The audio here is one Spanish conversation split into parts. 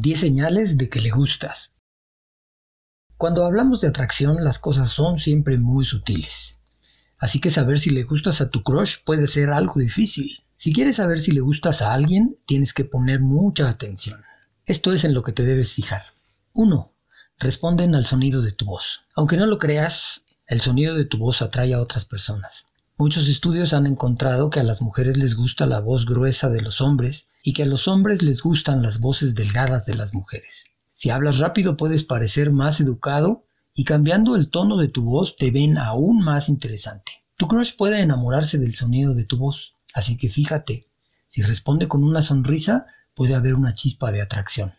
10 señales de que le gustas. Cuando hablamos de atracción, las cosas son siempre muy sutiles. Así que saber si le gustas a tu crush puede ser algo difícil. Si quieres saber si le gustas a alguien, tienes que poner mucha atención. Esto es en lo que te debes fijar. 1. Responden al sonido de tu voz. Aunque no lo creas, el sonido de tu voz atrae a otras personas. Muchos estudios han encontrado que a las mujeres les gusta la voz gruesa de los hombres y que a los hombres les gustan las voces delgadas de las mujeres. Si hablas rápido puedes parecer más educado y cambiando el tono de tu voz te ven aún más interesante. Tu crush puede enamorarse del sonido de tu voz, así que fíjate, si responde con una sonrisa puede haber una chispa de atracción.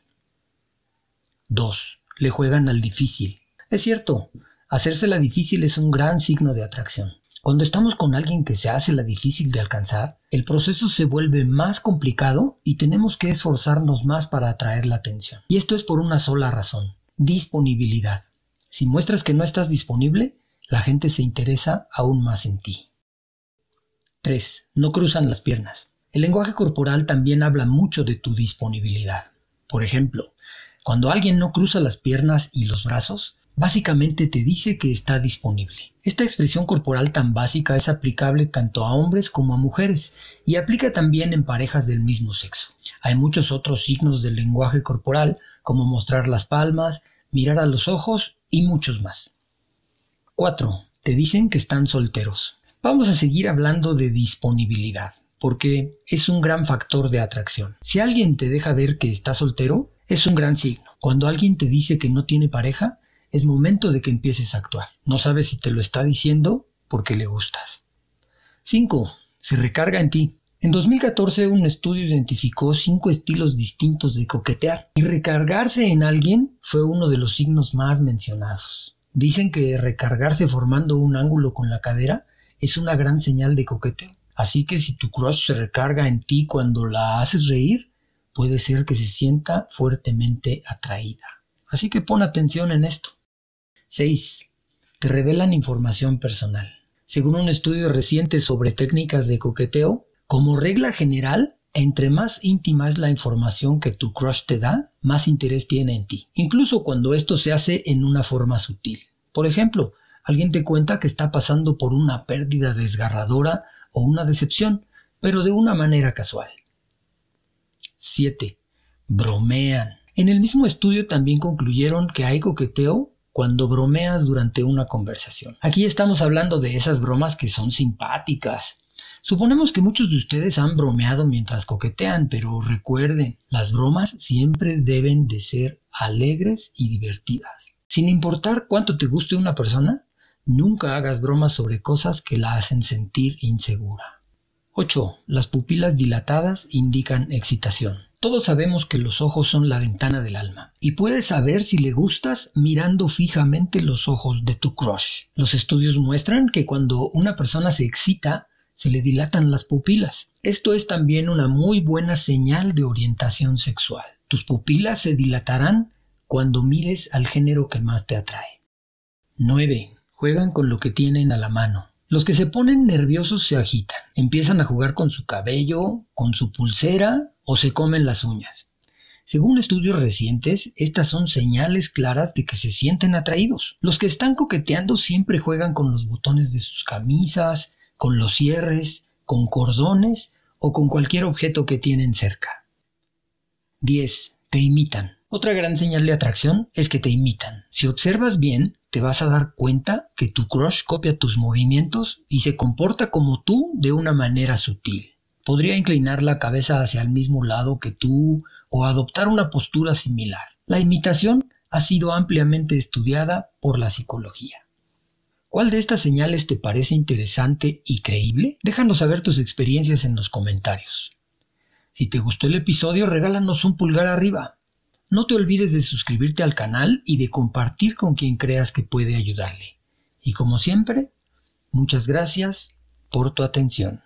2. Le juegan al difícil. Es cierto, hacérsela difícil es un gran signo de atracción. Cuando estamos con alguien que se hace la difícil de alcanzar, el proceso se vuelve más complicado y tenemos que esforzarnos más para atraer la atención. Y esto es por una sola razón, disponibilidad. Si muestras que no estás disponible, la gente se interesa aún más en ti. 3. No cruzan las piernas. El lenguaje corporal también habla mucho de tu disponibilidad. Por ejemplo, cuando alguien no cruza las piernas y los brazos, básicamente te dice que está disponible. Esta expresión corporal tan básica es aplicable tanto a hombres como a mujeres y aplica también en parejas del mismo sexo. Hay muchos otros signos del lenguaje corporal como mostrar las palmas, mirar a los ojos y muchos más. 4. Te dicen que están solteros. Vamos a seguir hablando de disponibilidad, porque es un gran factor de atracción. Si alguien te deja ver que está soltero, es un gran signo. Cuando alguien te dice que no tiene pareja, es momento de que empieces a actuar. No sabes si te lo está diciendo porque le gustas. 5. Se recarga en ti. En 2014 un estudio identificó cinco estilos distintos de coquetear y recargarse en alguien fue uno de los signos más mencionados. Dicen que recargarse formando un ángulo con la cadera es una gran señal de coqueteo. Así que si tu crush se recarga en ti cuando la haces reír, puede ser que se sienta fuertemente atraída. Así que pon atención en esto. 6. Te revelan información personal. Según un estudio reciente sobre técnicas de coqueteo, como regla general, entre más íntima es la información que tu crush te da, más interés tiene en ti, incluso cuando esto se hace en una forma sutil. Por ejemplo, alguien te cuenta que está pasando por una pérdida desgarradora o una decepción, pero de una manera casual. 7. Bromean. En el mismo estudio también concluyeron que hay coqueteo cuando bromeas durante una conversación. Aquí estamos hablando de esas bromas que son simpáticas. Suponemos que muchos de ustedes han bromeado mientras coquetean, pero recuerden, las bromas siempre deben de ser alegres y divertidas. Sin importar cuánto te guste una persona, nunca hagas bromas sobre cosas que la hacen sentir insegura. 8. Las pupilas dilatadas indican excitación. Todos sabemos que los ojos son la ventana del alma y puedes saber si le gustas mirando fijamente los ojos de tu crush. Los estudios muestran que cuando una persona se excita, se le dilatan las pupilas. Esto es también una muy buena señal de orientación sexual. Tus pupilas se dilatarán cuando mires al género que más te atrae. 9. Juegan con lo que tienen a la mano. Los que se ponen nerviosos se agitan, empiezan a jugar con su cabello, con su pulsera o se comen las uñas. Según estudios recientes, estas son señales claras de que se sienten atraídos. Los que están coqueteando siempre juegan con los botones de sus camisas, con los cierres, con cordones o con cualquier objeto que tienen cerca. 10. Te imitan. Otra gran señal de atracción es que te imitan. Si observas bien, te vas a dar cuenta que tu crush copia tus movimientos y se comporta como tú de una manera sutil. Podría inclinar la cabeza hacia el mismo lado que tú o adoptar una postura similar. La imitación ha sido ampliamente estudiada por la psicología. ¿Cuál de estas señales te parece interesante y creíble? Déjanos saber tus experiencias en los comentarios. Si te gustó el episodio, regálanos un pulgar arriba. No te olvides de suscribirte al canal y de compartir con quien creas que puede ayudarle. Y como siempre, muchas gracias por tu atención.